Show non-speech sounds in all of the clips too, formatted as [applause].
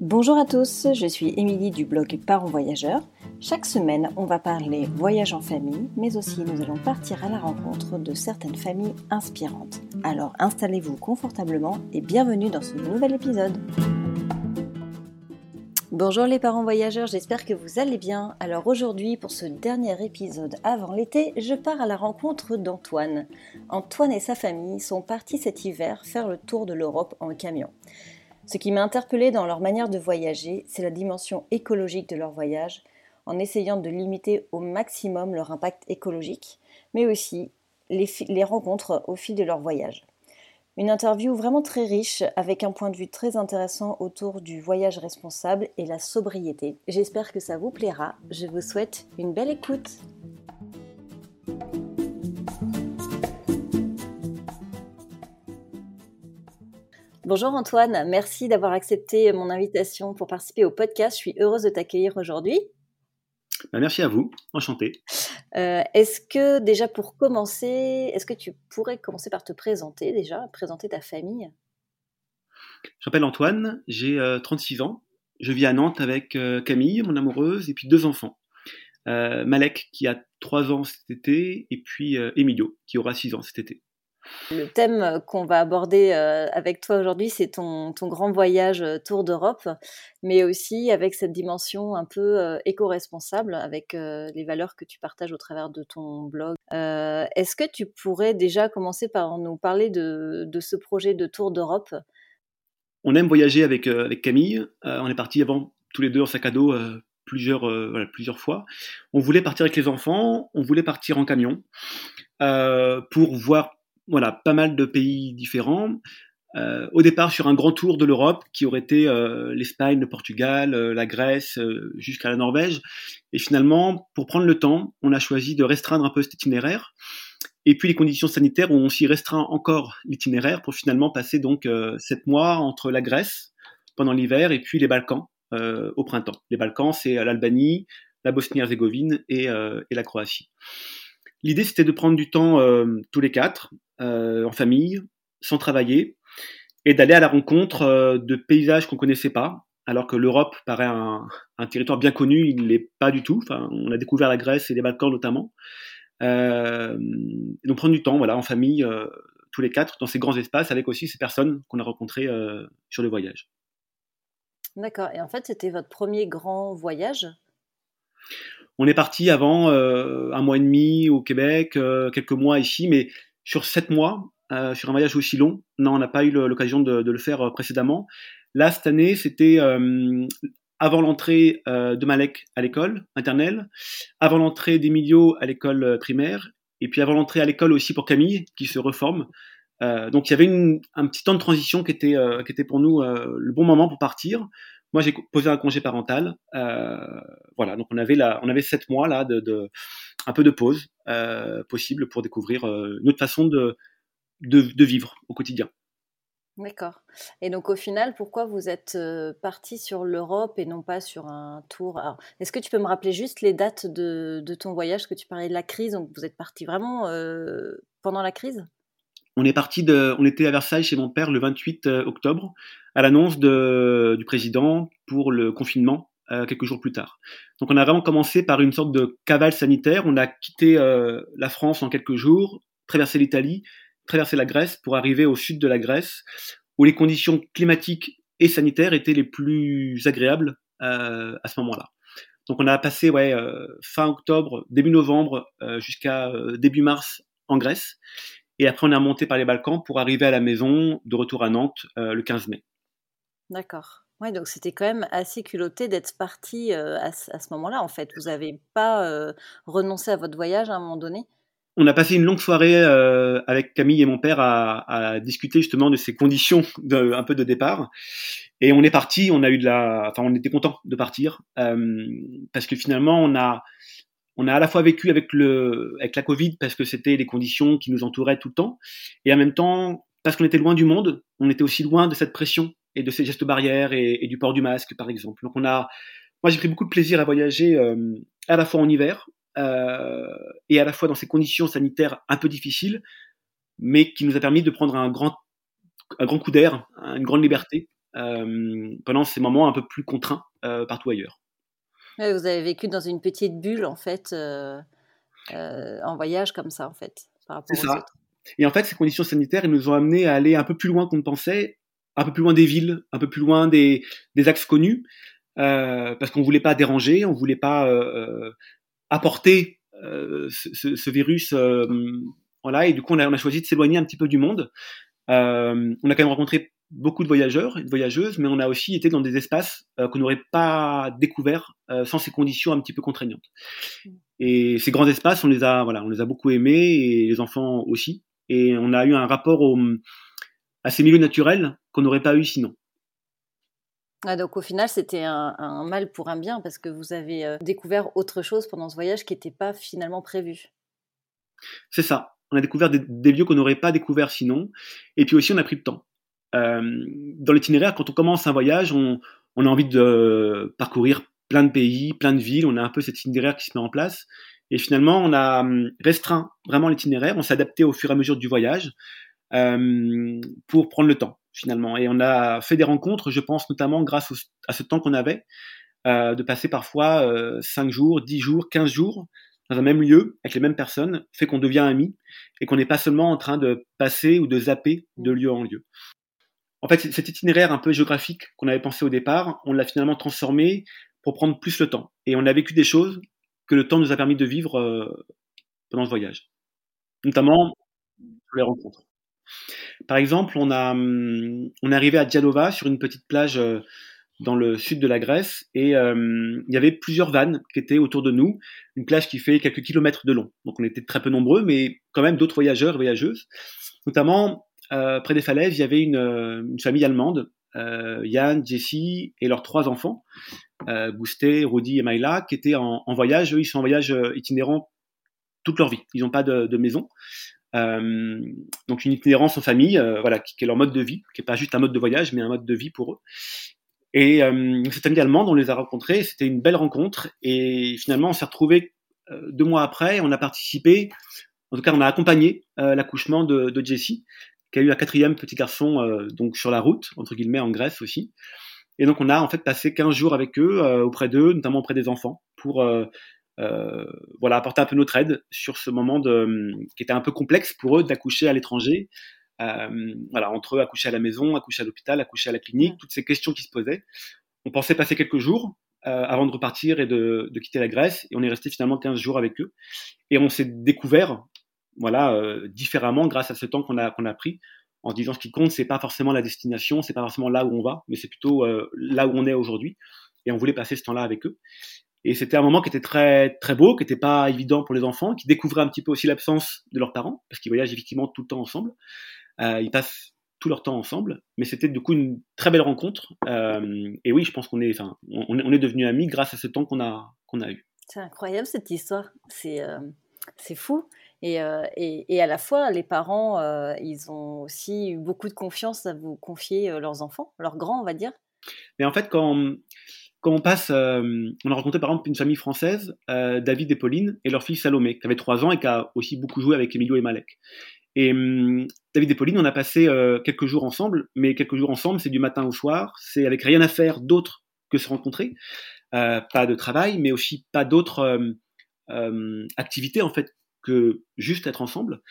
Bonjour à tous, je suis Émilie du blog Parents Voyageurs. Chaque semaine, on va parler voyage en famille, mais aussi nous allons partir à la rencontre de certaines familles inspirantes. Alors installez-vous confortablement et bienvenue dans ce nouvel épisode. Bonjour les parents voyageurs, j'espère que vous allez bien. Alors aujourd'hui, pour ce dernier épisode avant l'été, je pars à la rencontre d'Antoine. Antoine et sa famille sont partis cet hiver faire le tour de l'Europe en camion. Ce qui m'a interpellé dans leur manière de voyager, c'est la dimension écologique de leur voyage, en essayant de limiter au maximum leur impact écologique, mais aussi les, les rencontres au fil de leur voyage. Une interview vraiment très riche avec un point de vue très intéressant autour du voyage responsable et la sobriété. J'espère que ça vous plaira. Je vous souhaite une belle écoute. Bonjour Antoine, merci d'avoir accepté mon invitation pour participer au podcast. Je suis heureuse de t'accueillir aujourd'hui. Bah, merci à vous, enchanté. Euh, est-ce que déjà pour commencer, est-ce que tu pourrais commencer par te présenter déjà, présenter ta famille? Je m'appelle Antoine, j'ai 36 euh, ans, je vis à Nantes avec euh, Camille, mon amoureuse, et puis deux enfants. Malek qui a 3 ans cet été, et puis Emilio qui aura 6 ans cet été. Le thème euh, qu'on va aborder euh, avec toi aujourd'hui, c'est ton, grand voyage euh, Tour d'Europe, mais aussi avec cette dimension un peu éco-responsable, avec les valeurs que tu partages au travers de ton blog. Est-ce que tu pourrais déjà commencer par nous parler de, ce projet de Tour d'Europe? On aime voyager avec, avec Camille. on est parti avant tous les deux en sac à dos plusieurs, plusieurs fois. On voulait partir avec les enfants, on voulait partir en camion pour voir voilà, pas mal de pays différents. Euh, au départ sur un grand tour de l'Europe qui aurait été euh, l'Espagne, le Portugal, euh, la Grèce, jusqu'à la Norvège. Et finalement, pour prendre le temps, on a choisi de restreindre un peu cet itinéraire. Et puis les conditions sanitaires ont aussi restreint encore l'itinéraire pour finalement passer donc sept mois entre la Grèce pendant l'hiver et puis les Balkans au printemps. Les Balkans, c'est l'Albanie, la Bosnie-Herzégovine et, la Croatie. L'idée, c'était de prendre du temps tous les quatre, euh, en famille, sans travailler, et d'aller à la rencontre euh, de paysages qu'on connaissait pas, alors que l'Europe paraît un, territoire bien connu, il ne l'est pas du tout. Enfin, on a découvert la Grèce et les Balkans notamment. Euh, donc prendre du temps, voilà, en famille, tous les quatre, dans ces grands espaces, avec aussi ces personnes qu'on a rencontrées sur le voyage. D'accord. Et en fait, c'était votre premier grand voyage? On est parti avant un mois et demi au Québec, quelques mois ici, mais sur sept mois, euh, sur un voyage aussi long. Non, on n'a pas eu l'occasion de, le faire euh, précédemment. Là, cette année, c'était euh, avant l'entrée de Malek à l'école maternelle, avant l'entrée d'Emilio à l'école primaire, et puis avant l'entrée à l'école aussi pour Camille, qui se reforme. donc il y avait un petit temps de transition qui était, qui était pour nous le bon moment pour partir. Moi, j'ai posé un congé parental. voilà, donc on avait, la, on avait sept mois là de un peu de pause euh, possible pour découvrir euh, une autre façon de, de, vivre au quotidien. D'accord. Et donc au final, pourquoi vous êtes euh, parti sur l'Europe et non pas sur un tour? Est-ce que tu peux me rappeler juste les dates de, de, ton voyage? Que tu parlais de la crise Donc vous êtes parti vraiment pendant la crise? On est parti de, on était à Versailles chez mon père le 28 octobre à l'annonce du président pour le confinement euh, quelques jours plus tard. Donc on a vraiment commencé par une sorte de cavale sanitaire. On a quitté euh, la France en quelques jours, traversé l'Italie, traversé la Grèce pour arriver au sud de la Grèce, où les conditions climatiques et sanitaires étaient les plus agréables euh, à ce moment-là. Donc on a passé ouais, fin octobre, début novembre jusqu'à début mars en Grèce. Et après on a monté par les Balkans pour arriver à la maison de retour à Nantes le 15 mai. D'accord. Ouais, donc c'était quand même assez culotté d'être parti à, ce moment-là, en fait. Vous n'avez pas renoncé à votre voyage à un moment donné? On a passé une longue soirée avec Camille et mon père à, discuter justement de ces conditions de, un peu de départ. Et on est parti, on a eu de la, enfin, on était content de partir parce que finalement, on a, on a à la fois vécu avec le, avec la Covid parce que c'était les conditions qui nous entouraient tout le temps, et en même temps parce qu'on était loin du monde, on était aussi loin de cette pression et de ces gestes barrières et, du port du masque, par exemple. Donc on a, moi j'ai pris beaucoup de plaisir à voyager euh, à la fois en hiver euh, et à la fois dans ces conditions sanitaires un peu difficiles, mais qui nous a permis de prendre un grand, un grand coup d'air, une grande liberté pendant ces moments un peu plus contraints partout ailleurs. Vous avez vécu dans une petite bulle en fait, en voyage comme ça en fait, aux ça. autres. Et en fait, ces conditions sanitaires, elles nous ont amenés à aller un peu plus loin qu'on ne pensait, un peu plus loin des villes, un peu plus loin des, des axes connus, euh, parce qu'on voulait pas déranger, on voulait pas euh, euh apporter euh, ce, ce, virus, euh, voilà. Et du coup, on a, on a choisi de s'éloigner un petit peu du monde. on a quand même rencontré beaucoup de voyageurs et de voyageuses, mais on a aussi été dans des espaces qu'on n'aurait pas découverts sans ces conditions un petit peu contraignantes. Et ces grands espaces, on les a, voilà, on les a beaucoup aimés et les enfants aussi. Et on a eu un rapport au, à ces milieux naturels qu'on n'aurait pas eu sinon. Ah, donc au final, c'était un, mal pour un bien parce que vous avez euh, découvert autre chose pendant ce voyage qui n'était pas finalement prévu. C'est ça. On a découvert des, lieux qu'on n'aurait pas découvert sinon. Et puis aussi, on a pris le temps. Euh, dans l'itinéraire, quand on commence un voyage, on, on, a envie de parcourir plein de pays, plein de villes. On a un peu cet itinéraire qui se met en place. Et finalement, on a hum, restreint vraiment l'itinéraire. On s'est adapté au fur et à mesure du voyage euh, pour prendre le temps finalement. Et on a fait des rencontres, je pense notamment grâce à ce temps qu'on avait, euh, de passer parfois euh, 5 jours, 10 jours, 15 jours dans un même lieu, avec les mêmes personnes, fait qu'on devient amis et qu'on n'est pas seulement en train de passer ou de zapper de lieu en lieu. En fait, cet itinéraire un peu géographique qu'on avait pensé au départ, on l'a finalement transformé pour prendre plus le temps. Et on a vécu des choses que le temps nous a permis de vivre euh, pendant ce voyage. Notamment les rencontres. Par exemple, on, a, hum, on est arrivé à Dialova sur une petite plage euh, dans le sud de la Grèce et euh, il y avait plusieurs vannes qui étaient autour de nous, une plage qui fait quelques kilomètres de long. Donc on était très peu nombreux, mais quand même d'autres voyageurs et voyageuses. Notamment euh, près des falaises, il y avait une, une famille allemande, euh, Yann, Jessie et leurs trois enfants, euh, Bousté, Rodi et Maïla, qui étaient en, en, voyage. Eux, ils sont en voyage itinérant toute leur vie. Ils n'ont pas de, de maison. Euh, donc une itinérance en famille, euh, voilà, qui, est leur mode de vie, qui est pas juste un mode de voyage, mais un mode de vie pour eux. Et euh, cette amie allemande, on les a rencontrés, c'était une belle rencontre, et finalement on s'est retrouvés euh, deux mois après, on a participé, en tout cas on a accompagné l'accouchement de, de Jessie, qui a eu un quatrième petit garçon donc sur la route, entre guillemets en Grèce aussi. Et donc on a en fait passé 15 jours avec eux, auprès d'eux, notamment auprès des enfants, pour euh, voilà, apporter un peu notre aide sur ce moment de, qui était un peu complexe pour eux d'accoucher à l'étranger. Euh, voilà, entre eux, accoucher à la maison, accoucher à l'hôpital, accoucher à la clinique, toutes ces questions qui se posaient. On pensait passer quelques jours euh, avant de repartir et de, de, quitter la Grèce, et on est resté finalement 15 jours avec eux. Et on s'est découvert, voilà, euh, différemment grâce à ce temps qu'on a, a pris, en disant ce qui compte, c'est pas forcément la destination, c'est pas forcément là où on va, mais c'est plutôt euh, là où on est aujourd'hui. Et on voulait passer ce temps-là avec eux. Et c'était un moment qui était très très beau, qui n'était pas évident pour les enfants, qui découvraient un petit peu aussi l'absence de leurs parents, parce qu'ils voyagent effectivement tout le temps ensemble. Euh, ils passent tout leur temps ensemble, mais c'était du coup une très belle rencontre. Et oui, je pense qu'on est, enfin, on, est devenus amis grâce à ce temps qu'on a a eu. C'est incroyable cette histoire. C'est c'est fou. Et, euh, et, à la fois, les parents, euh, ils ont aussi eu beaucoup de confiance à vous confier euh, leurs enfants, leurs grands, on va dire. Mais en fait, quand quand on passe, on a rencontré par exemple une famille française, David et Pauline, et leur fille Salomé, qui avait 3 ans et qui a aussi beaucoup joué avec Emilio et Malek. Et hum, David et Pauline, on a passé quelques jours ensemble, mais quelques jours ensemble, c'est du matin au soir, c'est avec rien à faire d'autre que se rencontrer, pas de travail, mais aussi pas d'autres activités en fait que juste être ensemble.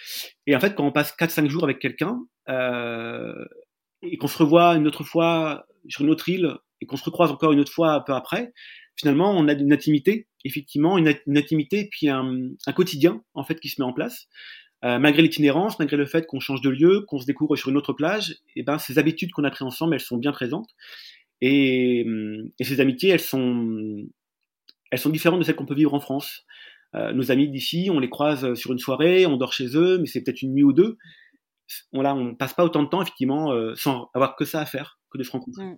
Et en fait, quand on passe 4-5 jours avec quelqu'un et qu'on se revoit une autre fois sur une autre île et qu'on se recroise encore une autre fois un peu après, finalement, on a une intimité, effectivement, une, intimité, puis un, quotidien, en fait, qui se met en place. Euh, malgré l'itinérance, malgré le fait qu'on change de lieu, qu'on se découvre sur une autre plage, et eh ben, ces habitudes qu'on a prises ensemble, elles sont bien présentes. Et, et, ces amitiés, elles sont, elles sont différentes de celles qu'on peut vivre en France. Euh, nos amis d'ici, on les croise sur une soirée, on dort chez eux, mais c'est peut-être une nuit ou deux. On, là, on passe pas autant de temps, effectivement, euh, sans avoir que ça à faire, que de se rencontrer. Mmh.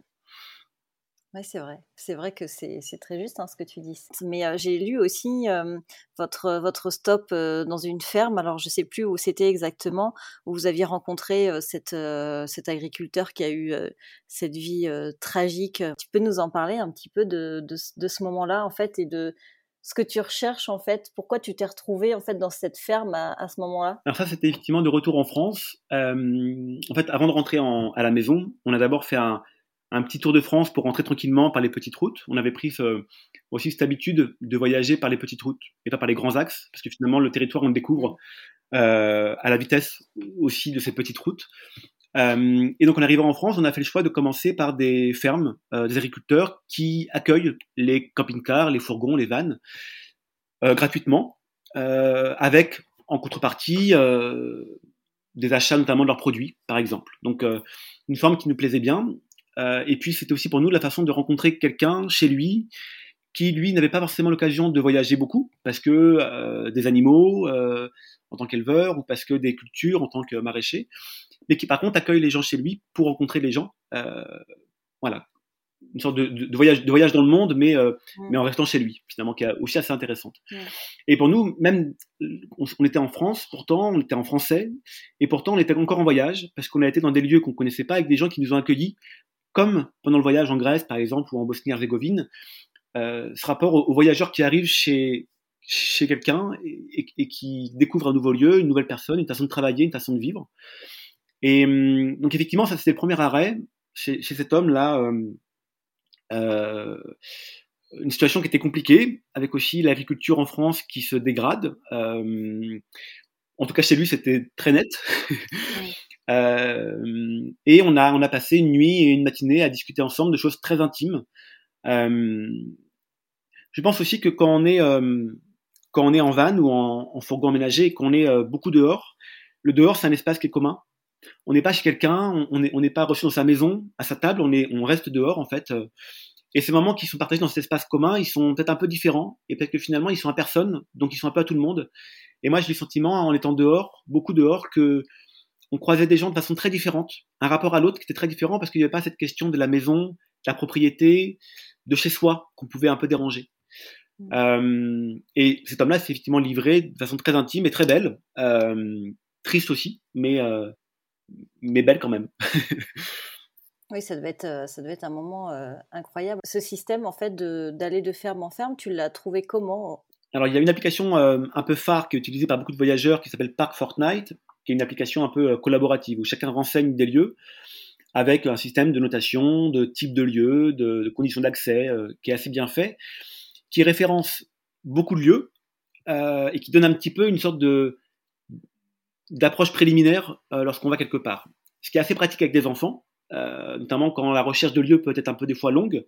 Oui, c'est vrai. C'est vrai que c'est très juste hein, ce que tu dis. Mais euh, j'ai lu aussi euh, votre, votre stop euh, dans une ferme. Alors, je ne sais plus où c'était exactement, où vous aviez rencontré cette, cet agriculteur qui a eu cette vie tragique. Tu peux nous en parler un petit peu de, de ce moment-là, en fait, et de ce que tu recherches, en fait Pourquoi tu t'es retrouvé, en fait, dans cette ferme à, ce moment-là? Alors ça, c'était effectivement de retour en France. en fait, avant de rentrer en, à la maison, on a d'abord fait un petit tour de France pour rentrer tranquillement par les petites routes. On avait pris aussi cette habitude de voyager par les petites routes et pas par les grands axes, parce que finalement le territoire on le découvre euh, à la vitesse aussi de ces petites routes. Euh, et donc en arrivant en France, on a fait le choix de commencer par des fermes, euh, des agriculteurs qui accueillent les camping-cars, les fourgons, les vannes gratuitement, avec en contrepartie des achats notamment de leurs produits, par exemple. Donc une forme qui nous plaisait bien. et puis c'était aussi pour nous la façon de rencontrer quelqu'un chez lui qui lui n'avait pas forcément l'occasion de voyager beaucoup parce que euh, des animaux euh, en tant qu'éleveur ou parce que des cultures en tant que maraîcher, mais qui par contre accueille les gens chez lui pour rencontrer les gens. Euh, voilà, une sorte de, de, voyage, de voyage dans le monde, mais, euh, mais en restant chez lui, finalement, qui est aussi assez intéressante. Et pour nous, même, on, on, était en France, pourtant, on était en français, et pourtant, on était encore en voyage, parce qu'on a été dans des lieux qu'on connaissait pas, avec des gens qui nous ont accueillis, comme pendant le voyage en Grèce, par exemple, ou en Bosnie-Herzégovine, euh, ce rapport aux, voyageurs qui arrivent chez, chez quelqu'un et, et, qui découvrent un nouveau lieu, une nouvelle personne, une façon de travailler, une façon de vivre. Et hum, donc effectivement, ça c'était le premier arrêt chez, chez cet homme-là. Euh, euh, une situation qui était compliquée, avec aussi l'agriculture en France qui se dégrade. Euh, en tout cas, chez lui, c'était très net. [laughs] euh, et on a, on a passé une nuit et une matinée à discuter ensemble de choses très intimes. Euh, je pense aussi que quand on est euh, quand on est en van ou en, en fourgon aménagé et qu'on est euh, beaucoup dehors, le dehors c'est un espace qui est commun. On n'est pas chez quelqu'un, on n'est on pas reçu dans sa maison, à sa table, on est on reste dehors en fait. Et ces moments qui sont partagés dans cet espace commun, ils sont peut-être un peu différents et peut-être que finalement ils sont à personne, donc ils sont un peu à tout le monde. Et moi j'ai le sentiment en étant dehors, beaucoup dehors, que on croisait des gens de façon très différente, un rapport à l'autre qui était très différent parce qu'il n'y avait pas cette question de la maison, de la propriété, de chez soi qu'on pouvait un peu déranger. Mmh. Euh, et cet homme-là s'est effectivement livré de façon très intime et très belle, euh, triste aussi, mais, euh, mais belle quand même. [laughs] oui, ça devait être, ça devait être un moment incroyable. Ce système, en fait, d'aller de, ferme en ferme, tu l'as trouvé comment? Alors, il y a une application un peu phare qui est utilisée par beaucoup de voyageurs qui s'appelle Park Fortnite, qui est une application un peu collaborative où chacun renseigne des lieux avec un système de notation, de type de lieu, de, de conditions d'accès euh, qui est assez bien fait, qui référence beaucoup de lieux euh, et qui donne un petit peu une sorte de d'approche préliminaire euh, lorsqu'on va quelque part. Ce qui est assez pratique avec des enfants, notamment quand la recherche de lieux peut être un peu des fois longue.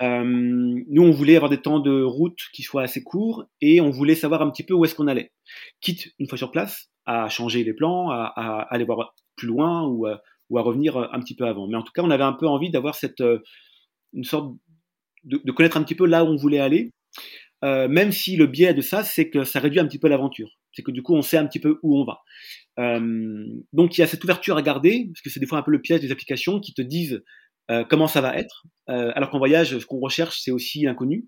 Nous, on voulait avoir des temps de route qui soient assez courts et on voulait savoir un petit peu où est-ce qu'on allait. Quitte, une fois sur place, à changer les plans, à, à aller voir plus loin ou, ou à revenir euh, un petit peu avant. Mais en tout cas, on avait un peu envie d'avoir cette euh, une sorte de, connaître un petit peu là où on voulait aller, euh, même si le biais de ça, c'est que ça réduit un petit peu l'aventure. C'est que du coup, on sait un petit peu où on va. Donc, il y a cette ouverture à garder, parce que c'est des fois un peu le piège des applications qui te disent comment ça va être, alors qu'en voyage, ce qu'on recherche, c'est aussi l'inconnu.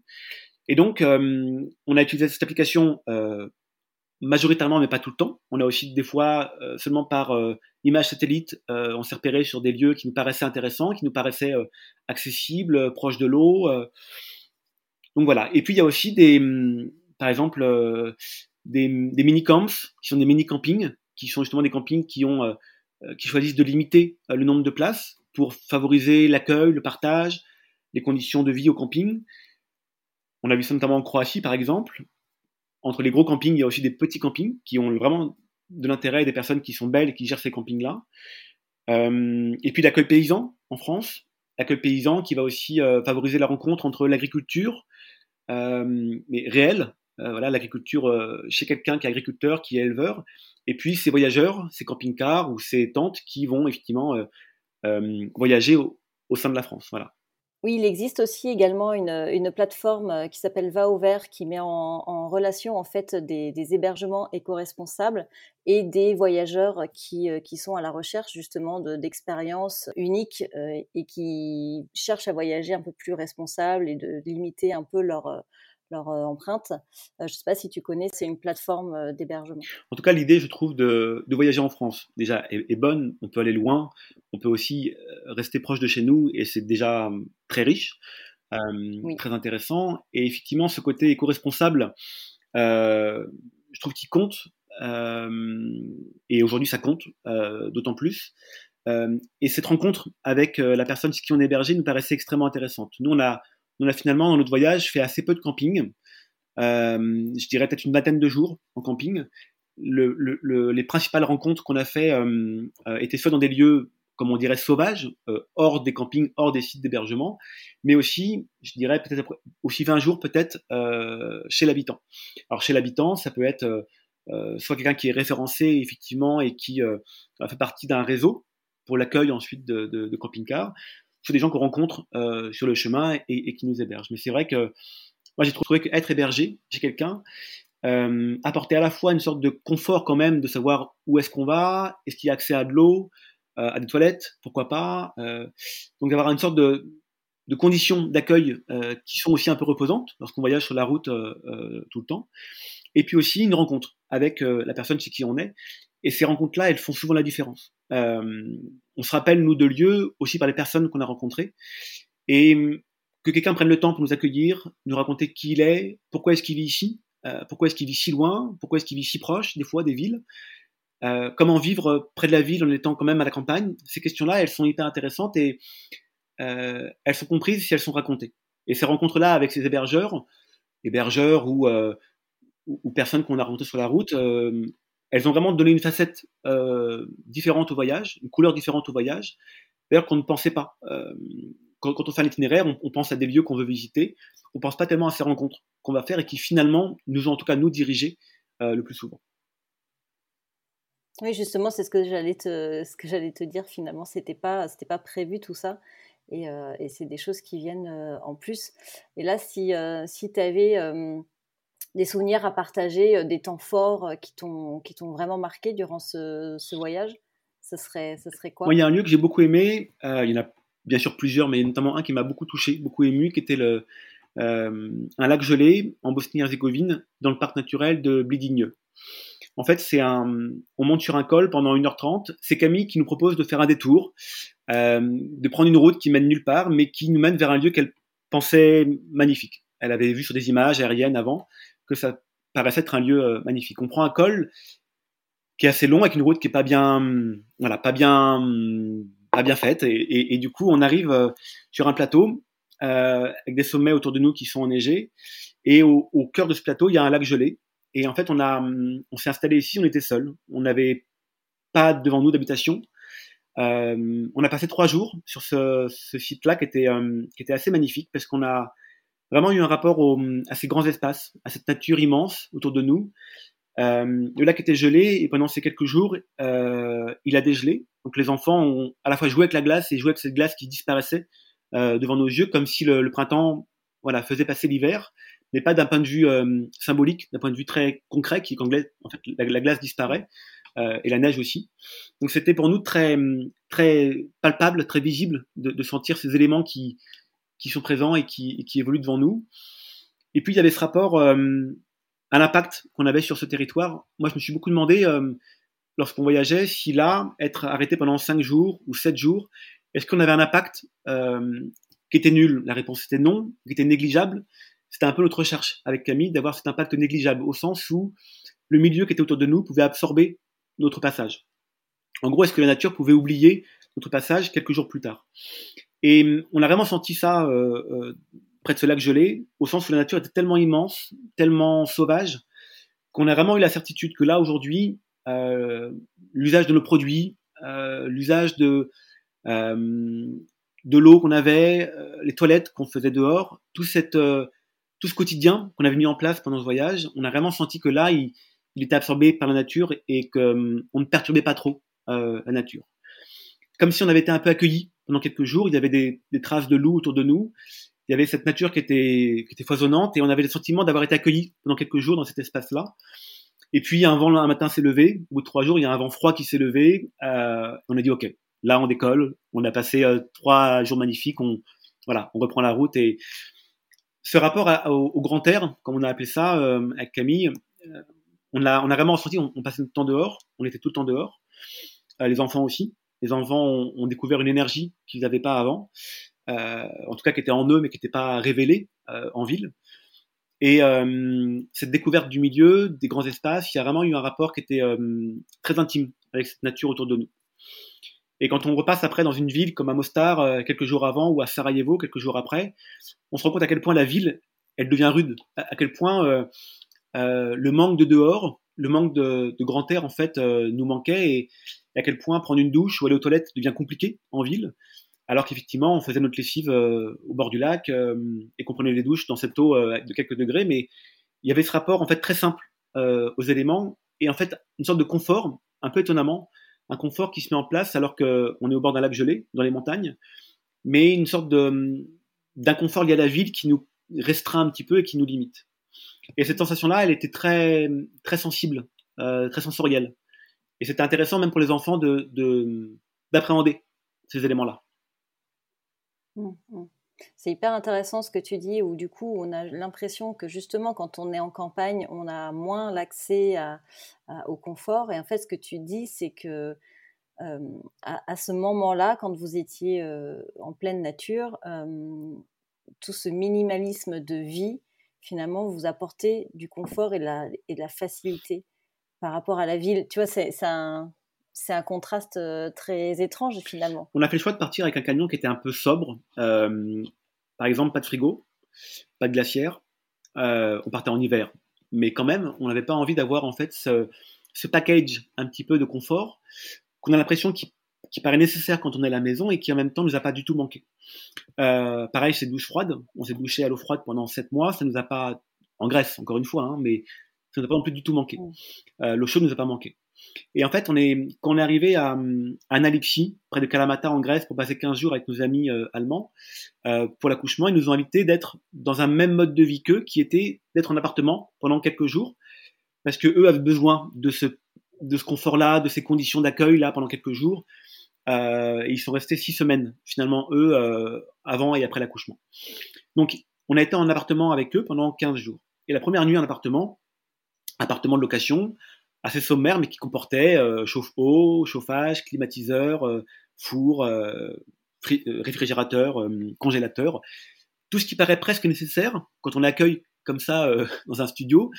Et donc, on a utilisé cette application majoritairement, mais pas tout le temps. On a aussi des fois seulement par images satellites, euh, on s'est repéré sur des lieux qui nous paraissaient intéressants, qui nous paraissaient euh, accessibles, euh, proches de l'eau. Euh. donc voilà. Et puis il y a aussi des, hum, par exemple, des, des mini-camps, qui sont des mini-campings, qui sont justement des campings qui ont, qui choisissent de limiter le nombre de places pour favoriser l'accueil, le partage, les conditions de vie au camping. On a vu ça notamment en Croatie, par exemple. Entre les gros campings, il y a aussi des petits campings qui ont vraiment de l'intérêt des personnes qui sont belles et qui gèrent ces campings-là. Euh, et puis l'accueil paysan en France, l'accueil paysan qui va aussi euh, favoriser la rencontre entre l'agriculture, euh, mais réelle, euh, voilà, l'agriculture euh, chez quelqu'un qui est agriculteur, qui est éleveur, et puis ces voyageurs, ces camping-cars ou ces tentes qui vont effectivement voyager au, au, sein de la France. Voilà. Oui, il existe aussi également une, une plateforme euh, qui s'appelle Va vert qui met en, en relation en fait des, des hébergements éco-responsables et des voyageurs qui, euh, qui sont à la recherche justement d'expériences uniques euh, et qui cherchent à voyager un peu plus responsable et de limiter un peu leur leur euh, empreinte. Euh, je ne sais pas si tu connais, c'est une plateforme euh, d'hébergement. En tout cas, l'idée, je trouve, de, de, voyager en France, déjà, est, est, bonne. On peut aller loin, on peut aussi rester proche de chez nous, et c'est déjà très riche, euh, oui. très intéressant. Et effectivement, ce côté éco-responsable, euh, je trouve qu'il compte. Euh, et aujourd'hui, ça compte d'autant plus. et cette rencontre avec la personne qui on hébergé nous paraissait extrêmement intéressante. Nous, on a, on a finalement, dans notre voyage, fait assez peu de camping. je dirais peut-être une vingtaine de jours en camping. Le, les principales rencontres qu'on a fait étaient soit dans des lieux comme on dirait, sauvages, euh, hors des campings, hors des sites d'hébergement, mais aussi, je dirais, peut-être aussi 20 jours peut-être euh, chez l'habitant. Alors chez l'habitant, ça peut être euh, soit quelqu'un qui est référencé effectivement et qui fait partie d'un réseau pour l'accueil ensuite de, de, camping-cars, soit des gens qu'on rencontre sur le chemin et, qui nous hébergent. Mais c'est vrai que moi j'ai trouvé qu'être hébergé chez quelqu'un, euh, apporter à la fois une sorte de confort quand même de savoir où est-ce qu'on va, est-ce qu'il y a accès à de l'eau, euh, à des toilettes, pourquoi pas. Euh, donc d'avoir une sorte de, de conditions d'accueil euh, qui sont aussi un peu reposantes lorsqu'on voyage sur la route tout le temps. Et puis aussi une rencontre avec la personne chez qui on est. Et ces rencontres-là, elles font souvent la différence. On se rappelle, nous, de lieux aussi par les personnes qu'on a rencontrées. Et que quelqu'un prenne le temps pour nous accueillir, nous raconter qui il est, pourquoi est-ce qu'il vit ici, pourquoi est-ce qu'il vit si loin, pourquoi est-ce qu'il vit si proche, des fois, des villes, euh, comment vivre près de la ville en étant quand même à la campagne Ces questions-là, elles sont hyper intéressantes et euh, elles sont comprises si elles sont racontées. Et ces rencontres-là avec ces hébergeurs, hébergeurs ou, euh, ou, personnes qu'on a rencontrées sur la route, euh, elles ont vraiment donné une facette euh, différente au voyage, une couleur différente au voyage, d'ailleurs qu'on ne pensait pas. Quand, quand, on fait un itinéraire, on, pense à des lieux qu'on veut visiter, on pense pas tellement à ces rencontres qu'on va faire et qui finalement nous ont en tout cas nous diriger le plus souvent. Oui, justement, c'est ce que j'allais te, dire. Finalement, c'était pas, c'était pas prévu tout ça, et, euh, c'est des choses qui viennent euh, en plus. Et là, si, euh, si tu avais des souvenirs à partager, des temps forts qui t'ont, qui t'ont vraiment marqué durant ce, voyage, ce serait, ce serait quoi? Il y a un lieu que j'ai beaucoup aimé. il y en a bien sûr plusieurs, mais notamment un qui m'a beaucoup touché, beaucoup ému, qui était le, un lac gelé en Bosnie-Herzégovine, dans le parc naturel de Blidigne. En fait, c'est un, on monte sur un col pendant 1h30. C'est Camille qui nous propose de faire un détour, euh, de prendre une route qui mène nulle part, mais qui nous mène vers un lieu qu'elle pensait magnifique. Elle avait vu sur des images aériennes avant que ça paraissait être un lieu euh, magnifique. On prend un col qui est assez long avec une route qui est pas bien, voilà, pas bien, pas bien faite, et, du coup, on arrive euh, sur un plateau avec des sommets autour de nous qui sont enneigés, et au, cœur de ce plateau, il y a un lac gelé et en fait, on a, on s'est installé ici, on était seul. On n'avait pas devant nous d'habitation. Euh, on a passé trois jours sur ce, site-là qui était, euh, qui était assez magnifique parce qu'on a vraiment eu un rapport au, à ces grands espaces, à cette nature immense autour de nous. Euh, le lac était gelé et pendant ces quelques jours, euh, il a dégelé. Donc les enfants ont à la fois joué avec la glace et joué avec cette glace qui disparaissait euh, devant nos yeux, comme si le, le printemps, voilà, faisait passer l'hiver mais pas d'un point de vue euh, symbolique, d'un point de vue très concret, qui quand en fait, la, glace disparaît euh, et la neige aussi. Donc c'était pour nous très très palpable, très visible de, de, sentir ces éléments qui qui sont présents et qui, évoluent devant nous. Et puis il y avait ce rapport euh, à l'impact qu'on avait sur ce territoire. Moi, je me suis beaucoup demandé euh, lorsqu'on voyageait si là, être arrêté pendant cinq jours ou sept jours, est-ce qu'on avait un impact euh, qui était nul? La réponse était non, qui était négligeable c'était un peu notre recherche avec Camille d'avoir cet impact négligeable au sens où le milieu qui était autour de nous pouvait absorber notre passage. En gros, est-ce que la nature pouvait oublier notre passage quelques jours plus tard? Et hum, on a vraiment senti ça euh, euh, près de ce lac gelé, au sens où la nature était tellement immense, tellement sauvage, qu'on a vraiment eu la certitude que là, aujourd'hui, euh, l'usage de nos produits, euh, l'usage de, euh, de l'eau qu'on avait, euh, les toilettes qu'on faisait dehors, tout cette tout ce quotidien qu'on avait mis en place pendant ce voyage, on a vraiment senti que là, il, était absorbé par la nature et qu'on hum, ne perturbait pas trop la nature. Comme si on avait été un peu accueillis pendant quelques jours, il y avait des, traces de loups autour de nous, il y avait cette nature qui était, foisonnante et on avait le sentiment d'avoir été accueillis pendant quelques jours dans cet espace-là. Et puis un vent un matin s'est levé, au bout de trois jours, il y a un vent froid qui s'est levé. Euh, on a dit ok, là on décolle, on a passé euh, trois jours magnifiques, on voilà, on reprend la route. Et ce rapport au, grand air, comme on a appelé ça euh, avec Camille, on, a, on vraiment ressenti, on, passait tout temps dehors, on était tout le temps dehors, les enfants aussi. Les enfants ont, découvert une énergie qu'ils n'avaient pas avant, en tout cas qui était en eux mais qui n'était pas révélée en ville. Et cette découverte du milieu, des grands espaces, il y a vraiment eu un rapport qui était très intime avec cette nature autour de nous. Et quand on repasse après dans une ville comme à Mostar euh, quelques jours avant ou à Sarajevo quelques jours après, on se rend compte à quel point la ville, elle devient rude, à, quel point euh, euh, le manque de dehors, le manque de, de grand air en fait nous manquait et, à quel point prendre une douche ou aller aux toilettes devient compliqué en ville, alors qu'effectivement on faisait notre lessive au bord du lac et qu'on prenait les douches dans cette eau de quelques degrés, mais il y avait ce rapport en fait très simple aux éléments et en fait une sorte de confort un peu étonnamment un confort qui se met en place alors qu'on est au bord d'un lac gelé, dans les montagnes, mais une sorte d'inconfort lié à la ville qui nous restreint un petit peu et qui nous limite. Et cette sensation-là, elle était très, très sensible, euh, très sensorielle. Et c'était intéressant même pour les enfants d'appréhender de, ces éléments-là. Mmh, mmh. C'est hyper intéressant ce que tu dis, où du coup, on a l'impression que justement, quand on est en campagne, on a moins l'accès au confort. Et en fait, ce que tu dis, c'est que euh, à, ce moment-là, quand vous étiez euh, en pleine nature, euh, tout ce minimalisme de vie, finalement, vous apportait du confort et la, et de la facilité par rapport à la ville. Tu vois, c'est un, contraste euh, très étrange finalement. On a fait le choix de partir avec un camion qui était un peu sobre. Euh, par exemple, pas de frigo, pas de glacière. Euh, on partait en hiver. Mais quand même, on n'avait pas envie d'avoir en fait ce, package un petit peu de confort qu'on a l'impression qui, paraît nécessaire quand on est à la maison et qui en même temps nous a pas du tout manqué. pareil, c'est douche froide. On s'est douché à l'eau froide pendant sept mois. Ça nous a pas, en Grèce encore une fois, hein, mais ça nous a pas non plus du tout manqué. Mmh. l'eau chaude nous a pas manqué. Et en fait, on est, quand on est arrivé à, à Nalipchi, près de Kalamata en Grèce, pour passer 15 jours avec nos amis euh, allemands, euh, pour l'accouchement, ils nous ont invités d'être dans un même mode de vie qu'eux, qui était d'être en appartement pendant quelques jours, parce que eux avaient besoin de ce, de ce confort-là, de ces conditions d'accueil-là pendant quelques jours. Euh, et ils sont restés six semaines, finalement, eux, euh, avant et après l'accouchement. Donc, on a été en appartement avec eux pendant 15 jours. Et la première nuit en appartement, appartement de location, assez sommaire, mais qui comportait euh, chauffe-eau, chauffage, climatiseur, euh, four, euh, réfrigérateur, congélateur, tout ce qui paraît presque nécessaire quand on accueille comme ça [laughs] dans un studio.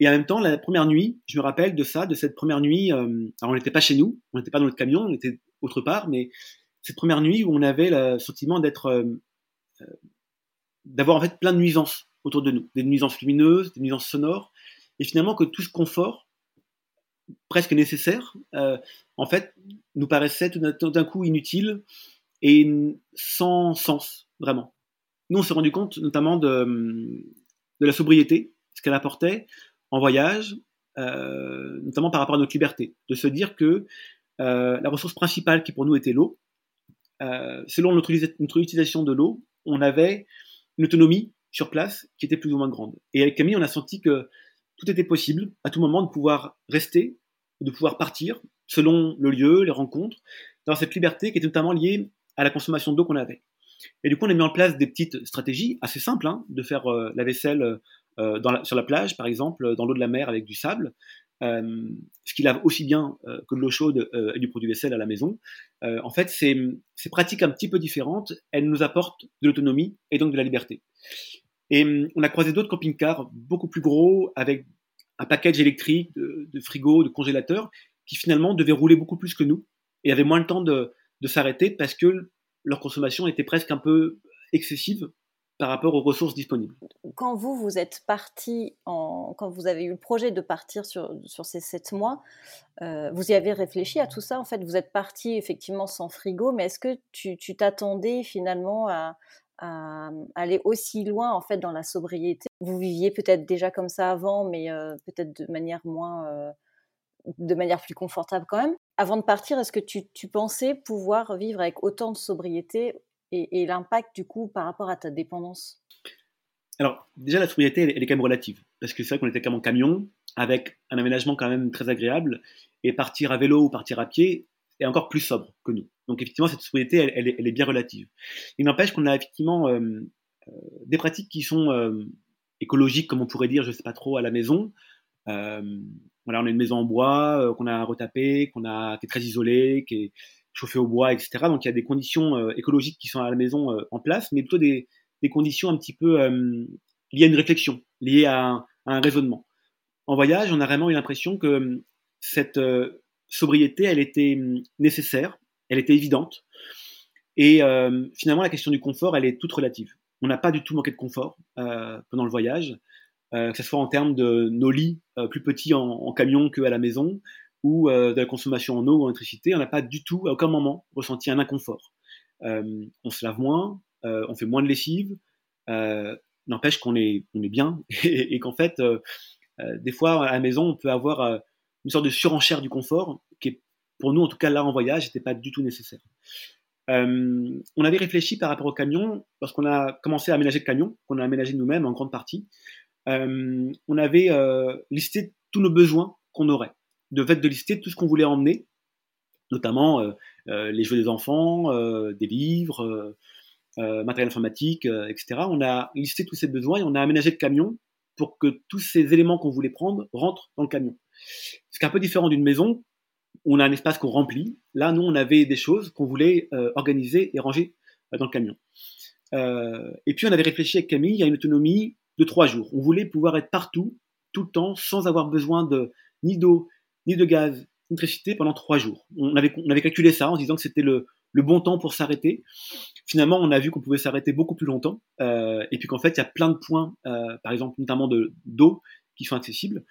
Et en même temps, la première nuit, je me rappelle de ça, de cette première nuit. alors on n'était pas chez nous, on n'était pas dans notre camion, on était autre part, mais cette première nuit où on avait le sentiment d'être, d'avoir en fait plein de nuisances autour de nous, des nuisances lumineuses, des nuisances sonores, et finalement que tout ce confort presque nécessaire, euh, en fait, nous paraissait tout d'un coup inutile et sans sens, vraiment. Nous, on s'est rendu compte notamment de, de la sobriété, ce qu'elle apportait en voyage, euh, notamment par rapport à notre liberté, de se dire que euh, la ressource principale qui pour nous était l'eau, selon notre, notre utilisation de l'eau, on avait une autonomie sur place qui était plus ou moins grande. Et avec Camille, on a senti que tout était possible, à tout moment, de pouvoir rester, de pouvoir partir, selon le lieu, les rencontres, dans cette liberté qui était notamment liée à la consommation d'eau qu'on avait. Et du coup, on a mis en place des petites stratégies assez simples, hein, de faire euh, la vaisselle euh, dans sur la plage, par exemple, dans l'eau de la mer avec du sable, euh, ce qui lave aussi bien que de l'eau chaude et du produit vaisselle à la maison. en fait, ces pratiques un petit peu différentes, elles nous apportent de l'autonomie et donc de la liberté. Et hum, on a croisé d'autres camping-cars beaucoup plus gros, avec un package électrique de, frigo, de congélateur, qui finalement devaient rouler beaucoup plus que nous et avaient moins le temps de, s'arrêter parce que leur consommation était presque un peu excessive par rapport aux ressources disponibles. Quand vous, vous êtes parti, quand vous avez eu le projet de partir sur, sur ces sept mois, euh, vous y avez réfléchi à tout ça En fait, vous êtes parti effectivement sans frigo, mais est-ce que tu t'attendais finalement à, à aller aussi loin en fait dans la sobriété. Vous viviez peut-être déjà comme ça avant, mais euh, peut-être de manière moins, euh, de manière plus confortable quand même. Avant de partir, est-ce que tu, tu, pensais pouvoir vivre avec autant de sobriété et, l'impact du coup par rapport à ta dépendance? Alors déjà la sobriété elle, est quand même relative parce que c'est vrai qu'on était comme en camion avec un aménagement quand même très agréable et partir à vélo ou partir à pied est encore plus sobre que nous. Donc effectivement, cette sobriété, elle, est, bien relative. Il n'empêche qu'on a effectivement euh, euh, des pratiques qui sont euh, écologiques, comme on pourrait dire, je ne sais pas trop, à la maison. voilà, on a une maison en bois qu'on a retapée, qu'on a, qui est très isolée, qui est chauffée au bois, etc. Donc il y a des conditions écologiques qui sont à la maison en place, mais plutôt des, conditions un petit peu liées à une réflexion, liées à à un raisonnement. En voyage, on a vraiment eu l'impression que cette sobriété, elle était nécessaire elle était évidente. Et finalement, la question du confort, elle est toute relative. On n'a pas du tout manqué de confort pendant le voyage, que ce soit en termes de nos lits plus petits en, camion qu'à la maison, ou de la consommation en eau ou en électricité. On n'a pas du tout, à aucun moment, ressenti un inconfort. on se lave moins, on fait moins de lessive, n'empêche qu'on est, on est bien [laughs] et, qu'en fait, euh, euh, des fois à la maison, on peut avoir euh, une sorte de surenchère du confort qui est, pour nous en tout cas là en voyage, n'était pas du tout nécessaire. on avait réfléchi par rapport au camion lorsqu'on a commencé à aménager le camion, qu'on a aménagé nous-mêmes en grande partie. on avait listé tous nos besoins qu'on aurait, de fait de lister tout ce qu'on voulait emmener, notamment les jeux des enfants, des livres, euh, matériel informatique, euh, etc. On a listé tous ces besoins et on a aménagé le camion pour que tous ces éléments qu'on voulait prendre rentrent dans le camion. Ce qui est un peu différent d'une maison, on a un espace qu'on remplit. Là, nous, on avait des choses qu'on voulait euh, organiser et ranger dans le camion. et puis, on avait réfléchi avec Camille à une autonomie de trois jours. On voulait pouvoir être partout, tout le temps, sans avoir besoin de ni d'eau, ni de gaz, ni d'électricité pendant trois jours. On avait, calculé ça en disant que c'était le, le bon temps pour s'arrêter. Finalement, on a vu qu'on pouvait s'arrêter beaucoup plus longtemps, euh, et puis qu'en fait, il y a plein de points, euh, par exemple notamment de d'eau, qui sont accessibles.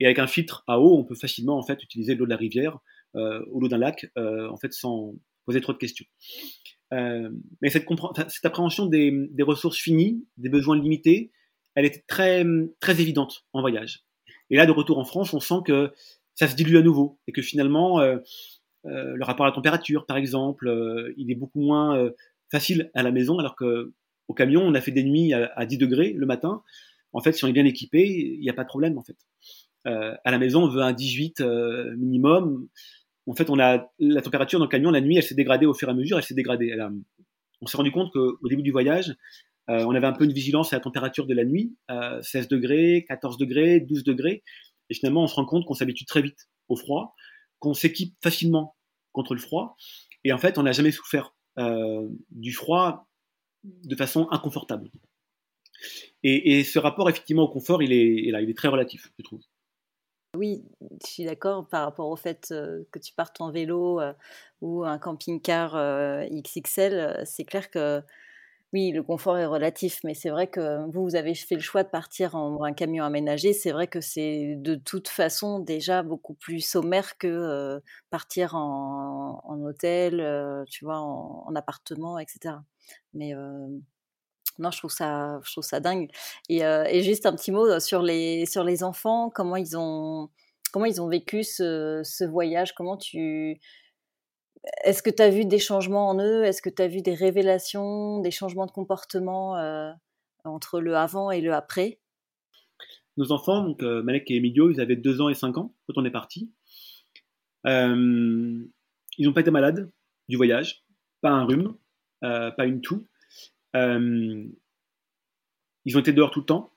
Et avec un filtre à eau, on peut facilement en fait utiliser l'eau de la rivière euh, ou l'eau d'un lac, euh, en fait, sans poser trop de questions. Euh, mais cette, cette appréhension des, ressources finies, des besoins limités, elle était très très évidente en voyage. Et là, de retour en France, on sent que ça se dilue à nouveau et que finalement euh, euh, le rapport à la température, par exemple, euh, il est beaucoup moins facile à la maison, alors que au camion, on a fait des nuits à, 10 degrés le matin. En fait, si on est bien équipé, il n'y a pas de problème, en fait. À la maison, on veut un 18 minimum. En fait, on a la température dans le camion la nuit, elle s'est dégradée au fur et à mesure, elle s'est dégradée. on s'est rendu compte qu'au début du voyage, on avait un peu une vigilance à la température de la nuit, 16 degrés, 14 degrés, 12 degrés. Et finalement, on se rend compte qu'on s'habitue très vite au froid qu'on s'équipe facilement contre le froid. Et en fait, on n'a jamais souffert euh, du froid de façon inconfortable. Et, ce rapport effectivement au confort, il est, là, il est très relatif, je trouve. Oui, je suis d'accord par rapport au fait euh, que tu partes en vélo euh, ou un camping-car XXL. C'est clair que oui, le confort est relatif, mais c'est vrai que vous, vous avez fait le choix de partir en un camion aménagé. C'est vrai que c'est de toute façon déjà beaucoup plus sommaire que partir en, hôtel, tu vois, en, appartement, etc. Mais non, je trouve ça, je trouve ça dingue. Et, et, juste un petit mot sur les sur les enfants, comment ils ont comment ils ont vécu ce, voyage, comment tu est-ce que tu as vu des changements en eux? Est-ce que tu as vu des révélations, des changements de comportement euh, entre le avant et le après? Nos enfants, donc euh, Malek et Emilio, ils avaient 2 ans et 5 ans quand on est parti. Euh, ils n'ont pas été malades du voyage, pas un rhume, pas une toux. Ils ont été dehors tout le temps.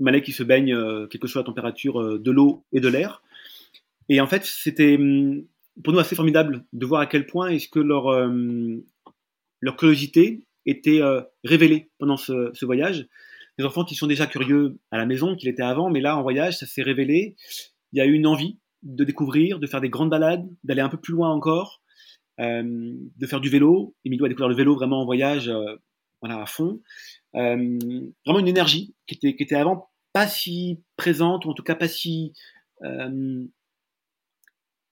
Malek, il se baigne, quelle que soit la température de l'eau et de l'air. Et en fait, c'était hum, pour nous assez formidable de voir à quel point est-ce que leur, euh, leur curiosité était euh, révélée pendant ce, voyage. Les enfants qui sont déjà curieux à la maison, qu'ils étaient avant, mais là en voyage, ça s'est révélé. Il y a eu une envie de découvrir, de faire des grandes balades, d'aller un peu plus loin encore, euh, de faire du vélo. Emilio a découvert le vélo vraiment en voyage, euh, voilà, à fond. Euh, vraiment une énergie qui était, qui était avant pas si présente, ou en tout cas pas si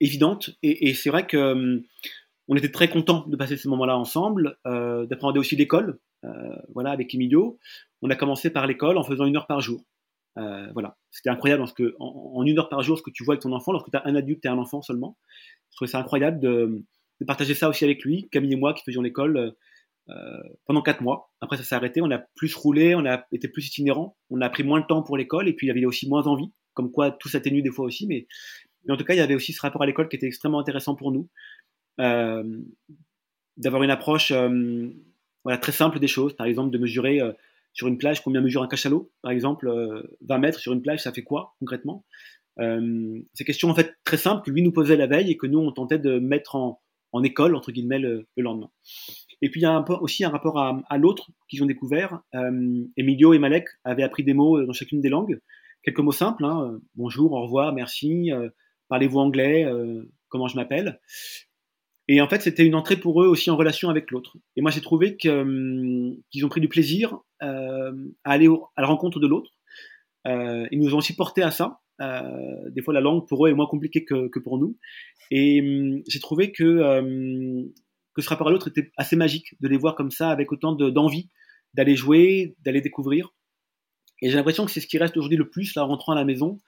évidente. Et, c'est vrai que euh, on était très content de passer ce moment-là ensemble, euh, d'apprendre aussi l'école, euh, voilà, avec Emilio. On a commencé par l'école en faisant une heure par jour. Euh, voilà, c'était incroyable parce que en, une heure par jour, ce que tu vois avec ton enfant, lorsque tu as un adulte et un enfant seulement, je trouvais ça incroyable de, partager ça aussi avec lui, Camille et moi qui faisions l'école euh, pendant quatre mois. Après, ça s'est arrêté, on a plus roulé, on a été plus itinérant, on a pris moins de temps pour l'école et puis il avait aussi moins envie, comme quoi tout s'atténue des fois aussi, mais en tout cas, il y avait aussi ce rapport à l'école qui était extrêmement intéressant pour nous, euh, d'avoir une approche euh, très simple des choses. Par exemple, de mesurer euh, sur une plage combien mesure un cachalot. Par exemple, 20 mètres sur une plage, ça fait quoi concrètement? Ces questions en fait très simples que lui nous posait la veille et que nous on tentait de mettre en, en école entre guillemets le, lendemain. Et puis il y a aussi un rapport à, l'autre qu'ils ont découvert. Emilio et Malek avaient appris des mots dans chacune des langues, quelques mots simples hein, bonjour, au revoir, merci, parlez-vous anglais, euh, comment je m'appelle. Et en fait, c'était une entrée pour eux aussi en relation avec l'autre. Et moi, j'ai trouvé hum, qu'ils ont pris du plaisir à aller à la rencontre de l'autre. ils nous ont aussi porté à ça. Des fois, la langue pour eux est moins compliquée que, que pour nous. Et hum, j'ai trouvé que que ce rapport à l'autre était assez magique de les voir comme ça, avec autant d'envie d'aller jouer, d'aller découvrir. Et j'ai l'impression que c'est ce qui reste aujourd'hui le plus là en rentrant à la maison,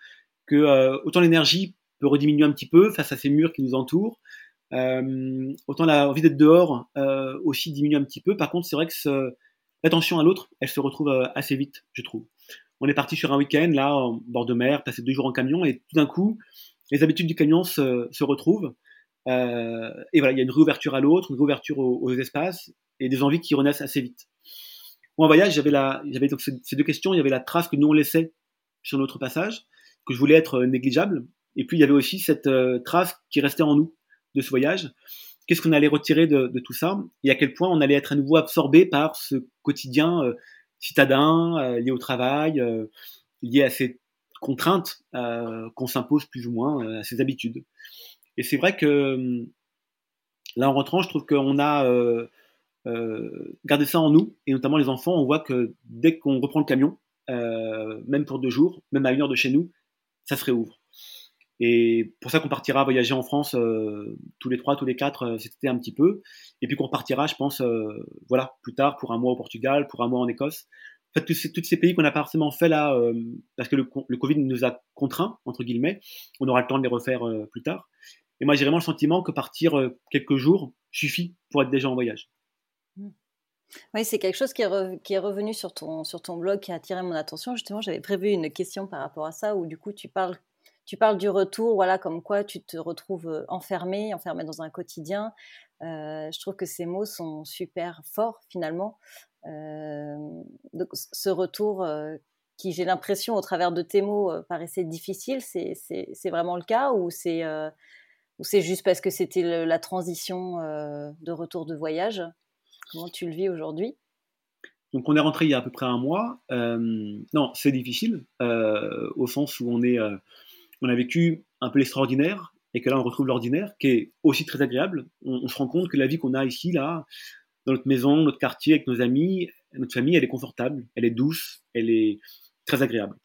que euh, autant l'énergie peut rediminuer un petit peu face à ces murs qui nous entourent, euh, autant la envie d'être dehors euh, aussi diminue un petit peu. Par contre, c'est vrai que l'attention à l'autre, elle se retrouve assez vite, je trouve. On est parti sur un week-end là, en bord de mer, passé deux jours en camion, et tout d'un coup, les habitudes du camion se, se retrouvent. et voilà, il y a une réouverture à l'autre, une réouverture aux, espaces, et des envies qui renaissent assez vite en voyage, j'avais ces deux questions. Il y avait la trace que nous on laissait sur notre passage, que je voulais être euh, négligeable. Et puis il y avait aussi cette euh, trace qui restait en nous de ce voyage. Qu'est-ce qu'on allait retirer de, tout ça? Et à quel point on allait être à nouveau absorbé par ce quotidien euh, citadin lié au travail, lié à ces contraintes qu'on s'impose plus ou moins, à ces habitudes. Et c'est vrai que là en rentrant, je trouve qu'on a euh, garder ça en nous, et notamment les enfants, on voit que dès qu'on reprend le camion, euh, même pour deux jours, même à une heure de chez nous, ça se réouvre. Et pour ça qu'on partira voyager en France euh, tous les trois, tous les quatre c'était un petit peu. Et puis qu'on partira, je pense, voilà, plus tard pour un mois au Portugal, pour un mois en Écosse. En fait, tous ces, pays qu'on n'a pas forcément fait là, parce que le, Covid nous a contraints, entre guillemets, on aura le temps de les refaire plus tard. Et moi, j'ai vraiment le sentiment que partir quelques jours suffit pour être déjà en voyage. Oui, c'est quelque chose qui est, qui est, revenu sur ton, sur ton blog qui a attiré mon attention. Justement, j'avais prévu une question par rapport à ça, où du coup, tu parles, tu parles du retour, voilà, comme quoi tu te retrouves euh, enfermé, enfermé dans un quotidien. Euh, je trouve que ces mots sont super forts, finalement. Euh, donc, ce retour qui, j'ai l'impression, au travers de tes mots, paraissait difficile, c'est vraiment le cas ou c'est juste parce que c'était la transition de retour de voyage? Comment tu le vis aujourd'hui? Donc on est rentré il y a à peu près un mois. Non, c'est difficile au sens où on est, on a vécu un peu l'extraordinaire et que là on retrouve l'ordinaire, qui est aussi très agréable. On, se rend compte que la vie qu'on a ici, là, dans notre maison, notre quartier, avec nos amis, notre famille, elle est confortable, elle est douce, elle est très agréable.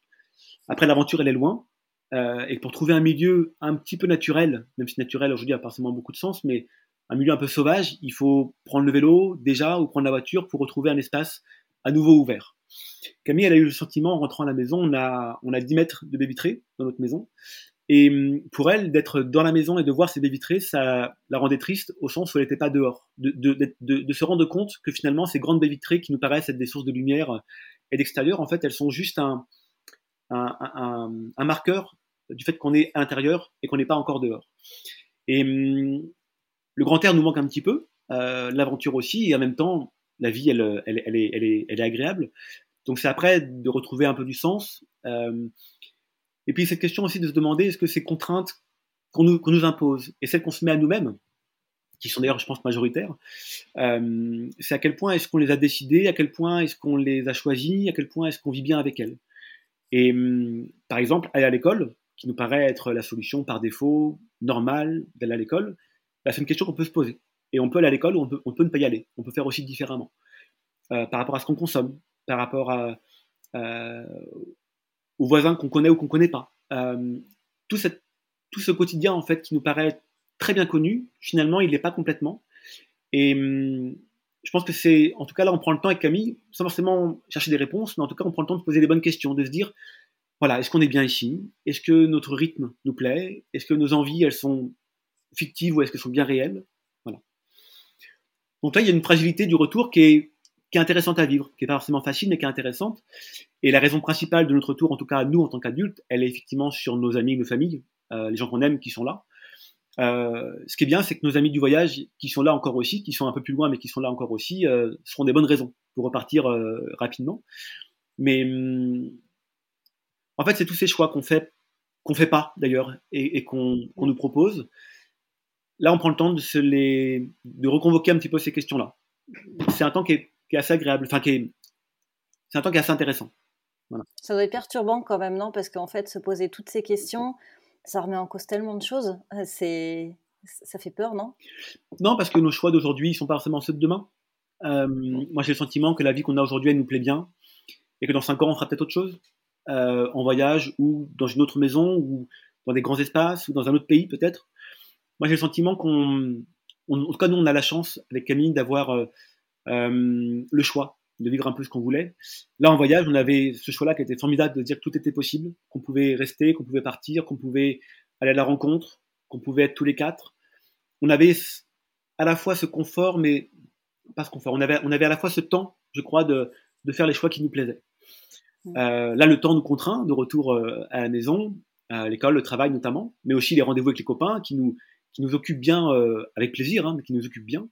Après l'aventure, elle est loin. et pour trouver un milieu un petit peu naturel, même si naturel aujourd'hui a forcément beaucoup de sens, mais un milieu un peu sauvage, il faut prendre le vélo déjà ou prendre la voiture pour retrouver un espace à nouveau ouvert. Camille, elle a eu le sentiment en rentrant à la maison, on a, on a 10 mètres de baie vitrée dans notre maison. Et hum, pour elle, d'être dans la maison et de voir ces baies vitrées, ça la rendait triste au sens où elle n'était pas dehors. De, se rendre compte que finalement, ces grandes baies vitrées qui nous paraissent être des sources de lumière et d'extérieur, en fait, elles sont juste un, un, marqueur du fait qu'on est à l'intérieur et qu'on n'est pas encore dehors. Et hum, le grand air nous manque un petit peu, euh, l'aventure aussi, et en même temps, la vie, elle, elle, elle est, elle est, agréable. Donc c'est après de retrouver un peu du sens. Euh, et puis cette question aussi de se demander est-ce que ces contraintes qu'on nous, impose et celles qu'on se met à nous-mêmes, qui sont d'ailleurs, je pense, majoritaires, euh, c'est à quel point est-ce qu'on les a décidées, à quel point est-ce qu'on les a choisies, à quel point est-ce qu'on vit bien avec elles? Et par exemple, aller à l'école, qui nous paraît être la solution par défaut normale d'aller à l'école, bah, c'est une question qu'on peut se poser. Et on peut aller à l'école ou on peut, on peut, ne pas y aller. On peut faire aussi différemment. Euh, par rapport à ce qu'on consomme, par rapport euh, aux voisins qu'on connaît ou qu'on ne connaît pas. Euh, tout, cette, tout, ce quotidien, en fait, qui nous paraît très bien connu, finalement, il n'est pas complètement. Et hum, je pense que c'est, en tout cas, là, on prend le temps avec Camille, sans forcément chercher des réponses, mais en tout cas, on prend le temps de poser les bonnes questions, de se dire, voilà, est-ce qu'on est bien ici? Est-ce que notre rythme nous plaît? Est-ce que nos envies, elles sont fictives ou est-ce qu'elles sont bien réelles? Voilà. Donc là, il y a une fragilité du retour qui est, qui est intéressante à vivre, qui est pas forcément facile, mais qui est intéressante. Et la raison principale de notre retour, en tout cas nous en tant qu'adultes, elle est effectivement sur nos amis, nos familles, euh, les gens qu'on aime qui sont là. Euh, ce qui est bien, c'est que nos amis du voyage, qui sont là encore aussi, qui sont un peu plus loin, mais qui sont là encore aussi, euh, seront des bonnes raisons pour repartir rapidement. Mais hum, en fait, c'est tous ces choix qu'on fait, qu'on fait pas d'ailleurs, et, qu'on nous propose, là, on prend le temps de se les, de reconvoquer un petit peu ces questions-là. C'est un temps qui est, assez agréable, enfin qui est, c'est un temps qui est assez intéressant. Ça doit être perturbant quand même, non? Parce qu'en fait, se poser toutes ces questions, ça remet en cause tellement de choses. C'est, Ça fait peur, non? Non, parce que nos choix d'aujourd'hui ne sont pas forcément ceux de demain. Euh, moi, j'ai le sentiment que la vie qu'on a aujourd'hui, elle nous plaît bien, et que dans cinq ans, on fera peut-être autre chose, euh, en voyage, ou dans une autre maison, ou dans des grands espaces, ou dans un autre pays, peut-être. Moi, j'ai le sentiment qu'on, en tout cas, nous, on a la chance, avec Camille, d'avoir euh, le choix de vivre un peu ce qu'on voulait. Là, en voyage, on avait ce choix-là qui était formidable de dire que tout était possible, qu'on pouvait rester, qu'on pouvait partir, qu'on pouvait aller à la rencontre, qu'on pouvait être tous les quatre. On avait à la fois ce confort, mais pas ce confort. On avait, on avait à la fois ce temps, je crois, de, de faire les choix qui nous plaisaient. Euh, là, le temps nous contraint de retour euh, à la maison, à l'école, le travail notamment, mais aussi les rendez-vous avec les copains qui nous, qui nous occupent bien, euh, avec plaisir, hein, mais qui nous occupent bien.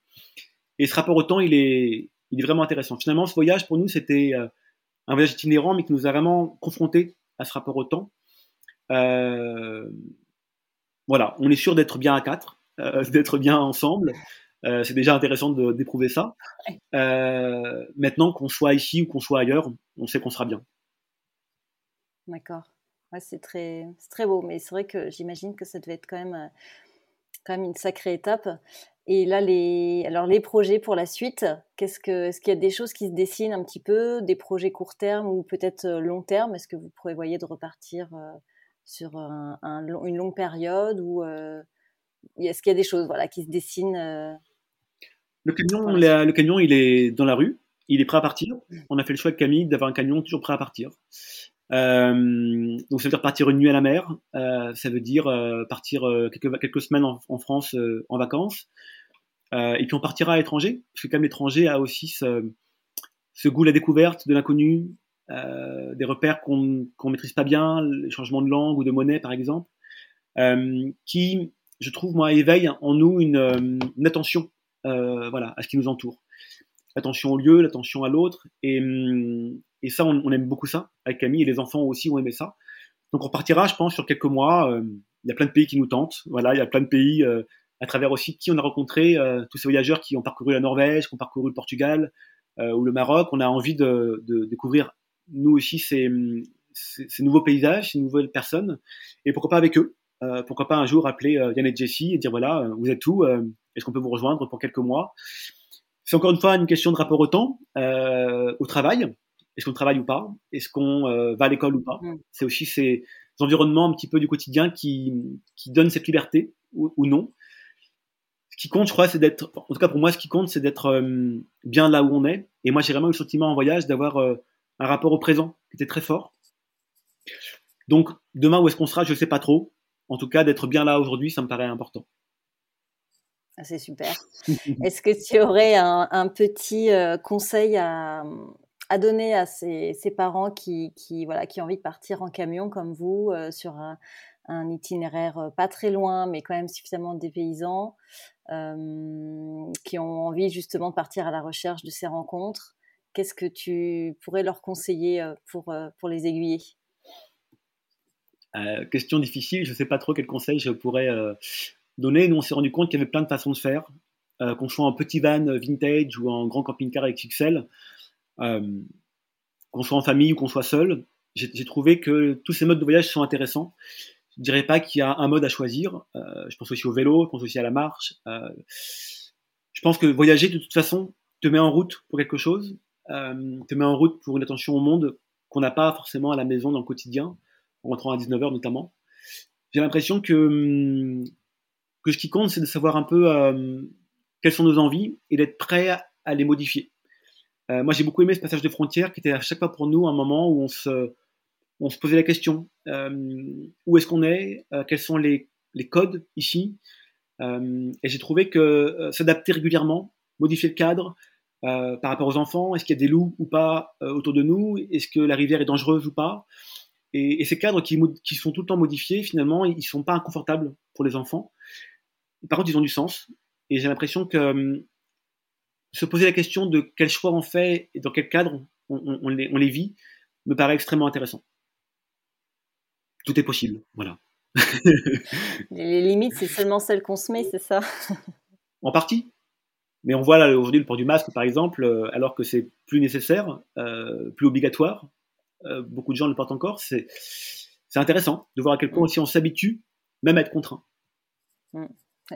Et ce rapport au temps, il est, vraiment intéressant. Finalement, ce voyage, pour nous, c'était euh, un voyage itinérant, mais qui nous a vraiment confrontés à ce rapport au temps. Euh, voilà, on est sûr d'être bien à quatre, euh, [laughs] d'être bien ensemble. c'est déjà intéressant d'éprouver ça. maintenant, qu'on soit ici ou qu'on soit ailleurs, on sait qu'on sera bien. D'accord. c'est très, très beau, mais c'est vrai que j'imagine que ça devait être quand même, quand même une sacrée étape. Et là, les, alors les projets pour la suite, qu'est-ce que, est-ce qu'il y a des choses qui se dessinent un petit peu, des projets court terme ou peut-être euh, long terme? Est-ce que vous prévoyez de repartir euh, sur un, une longue période ou euh, est-ce qu'il y a des choses voilà, qui se dessinent le, camion, le camion, il est dans la rue, il est prêt à partir. Mmh. On a fait le choix avec Camille d'avoir un camion toujours prêt à partir. Euh, donc ça veut dire partir une nuit à la mer, euh, ça veut dire euh, partir quelques, quelques semaines en, en France en vacances, et puis on partira à l'étranger, parce que comme l'étranger a aussi ce, ce, goût à la découverte, de l'inconnu, des repères qu'on qu'on maîtrise pas bien, les changements de langue ou de monnaie par exemple, qui, je trouve moi, éveille en nous une, une attention, voilà, à ce qui nous entoure l'attention au lieu, l'attention à l'autre. Et, hum, et ça, on, aime beaucoup ça avec Camille et les enfants aussi ont aimé ça. Donc on partira, je pense, sur quelques mois. Euh, il y a plein de pays qui nous tentent. Voilà, il y a plein de pays euh, à travers aussi qui on a rencontré, euh, tous ces voyageurs qui ont parcouru la Norvège, qui ont parcouru le Portugal ou le Maroc. On a envie de, découvrir nous aussi ces, nouveaux paysages, ces nouvelles personnes, et pourquoi pas avec eux. pourquoi pas un jour appeler Yann et Jessie et dire voilà, vous êtes où Est-ce qu'on peut vous rejoindre pour quelques mois? C'est encore une fois une question de rapport au temps, euh, au travail. Est-ce qu'on travaille ou pas Est-ce qu'on euh, va à l'école ou pas mm. C'est aussi ces environnements un petit peu du quotidien qui, qui donnent cette liberté ou, non. Ce qui compte, je crois, c'est d'être, en tout cas pour moi, ce qui compte, c'est d'être euh, bien là où on est. Et moi, j'ai vraiment eu le sentiment en voyage d'avoir euh, un rapport au présent qui était très fort. Donc, demain, où est-ce qu'on sera Je ne sais pas trop. En tout cas, d'être bien là aujourd'hui, ça me paraît important. Ah, c'est super. [laughs] Est-ce que tu aurais un, petit euh, conseil à, donner à ces, parents qui, voilà, qui ont envie de partir en camion comme vous euh, sur un, itinéraire euh, pas très loin, mais quand même suffisamment dépaysant, qui ont envie justement de partir à la recherche de ces rencontres. Qu'est-ce que tu pourrais leur conseiller pour, pour les aiguiller? Question difficile, je ne sais pas trop quel conseil je pourrais donné, nous on s'est rendu compte qu'il y avait plein de façons de faire, euh, qu'on soit en petit van vintage ou en grand camping-car avec XL, euh, qu'on soit en famille ou qu'on soit seul. J'ai trouvé que tous ces modes de voyage sont intéressants. Je dirais pas qu'il y a un mode à choisir. Euh, je pense aussi au vélo, je pense aussi à la marche. Euh, je pense que voyager de toute façon te met en route pour quelque chose, euh, te met en route pour une attention au monde qu'on n'a pas forcément à la maison dans le quotidien, en rentrant à 19h notamment. J'ai l'impression que que ce qui compte, c'est de savoir un peu euh, quelles sont nos envies et d'être prêt à les modifier. Euh, moi, j'ai beaucoup aimé ce passage de frontière qui était à chaque fois pour nous un moment où on se, on se posait la question euh, où est-ce qu'on est, quels sont les, les, codes ici. et j'ai trouvé que s'adapter régulièrement, modifier le cadre par rapport aux enfants, est-ce qu'il y a des loups ou pas autour de nous, est-ce que la rivière est dangereuse ou pas. Et, ces cadres qui, qui, sont tout le temps modifiés, finalement, ils ne sont pas inconfortables pour les enfants par contre, ils ont du sens. Et j'ai l'impression que se poser la question de quel choix on fait et dans quel cadre on, les, vit me paraît extrêmement intéressant. Tout est possible, voilà. [laughs] les limites, c'est seulement celles qu'on se met, c'est ça? En partie. Mais on voit là aujourd'hui le port du masque, par exemple, euh, alors que c'est plus nécessaire, euh, plus obligatoire. Euh, beaucoup de gens le portent encore. C'est intéressant de voir à quel point mm. aussi on s'habitue, même à être contraint. Mm.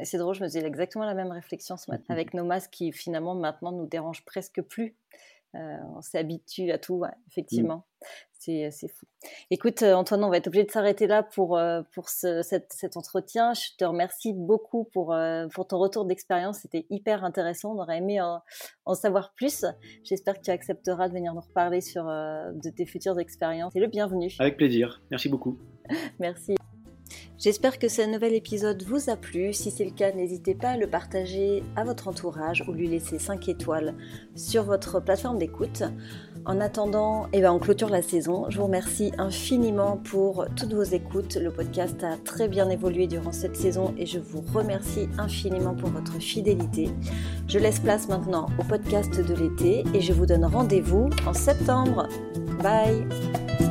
C'est drôle, je me faisais exactement la même réflexion ce matin avec nos masques qui finalement maintenant nous dérangent presque plus. Euh, on s'habitue à tout, effectivement. Mm. C'est, fou. Écoute, euh, Antoine, on va être obligé de s'arrêter là pour, euh, pour cet, entretien. Je te remercie beaucoup pour, pour ton retour d'expérience. C'était hyper intéressant. On aurait aimé en, savoir plus. J'espère que tu accepteras de venir nous reparler sur de tes futures expériences. Et le bienvenu. Avec plaisir. Merci beaucoup. [laughs] Merci. J'espère que ce nouvel épisode vous a plu. Si c'est le cas, n'hésitez pas à le partager à votre entourage ou lui laisser 5 étoiles sur votre plateforme d'écoute. En attendant, eh ben, on clôture la saison. Je vous remercie infiniment pour toutes vos écoutes. Le podcast a très bien évolué durant cette saison et je vous remercie infiniment pour votre fidélité. Je laisse place maintenant au podcast de l'été et je vous donne rendez-vous en septembre. Bye